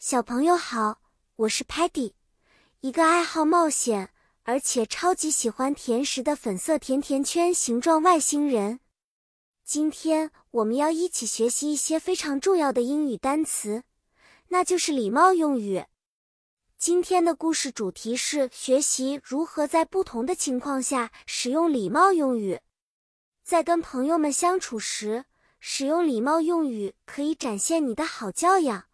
小朋友好，我是 Patty，一个爱好冒险而且超级喜欢甜食的粉色甜甜圈形状外星人。今天我们要一起学习一些非常重要的英语单词，那就是礼貌用语。今天的故事主题是学习如何在不同的情况下使用礼貌用语。在跟朋友们相处时，使用礼貌用语可以展现你的好教养。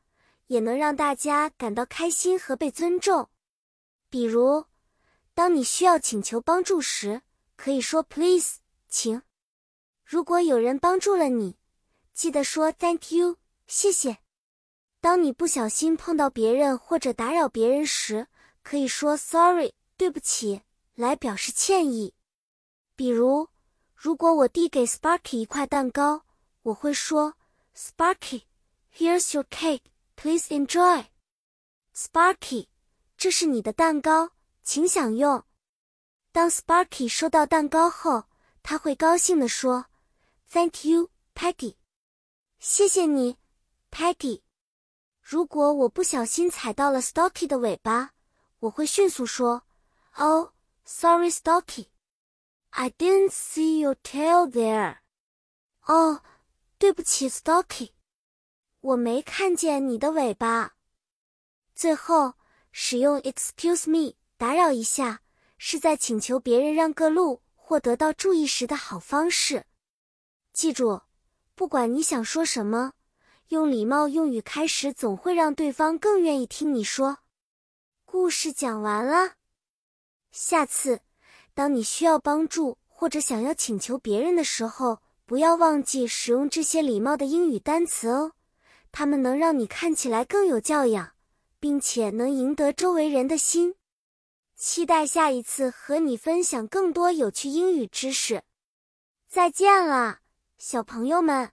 也能让大家感到开心和被尊重。比如，当你需要请求帮助时，可以说 “Please，请”。如果有人帮助了你，记得说 “Thank you，谢谢”。当你不小心碰到别人或者打扰别人时，可以说 “Sorry，对不起”来表示歉意。比如，如果我递给 Sparky 一块蛋糕，我会说 “Sparky，here's your cake。” Please enjoy, Sparky. 这是你的蛋糕，请享用。当 Sparky 收到蛋糕后，他会高兴地说：“Thank you, Peggy。”谢谢你，Peggy。如果我不小心踩到了 Stocky 的尾巴，我会迅速说：“Oh, sorry, Stocky. I didn't see your tail there.” 哦，对不起，Stocky。我没看见你的尾巴。最后，使用 “excuse me” 打扰一下，是在请求别人让个路或得到注意时的好方式。记住，不管你想说什么，用礼貌用语开始，总会让对方更愿意听你说。故事讲完了，下次当你需要帮助或者想要请求别人的时候，不要忘记使用这些礼貌的英语单词哦。它们能让你看起来更有教养，并且能赢得周围人的心。期待下一次和你分享更多有趣英语知识。再见了，小朋友们。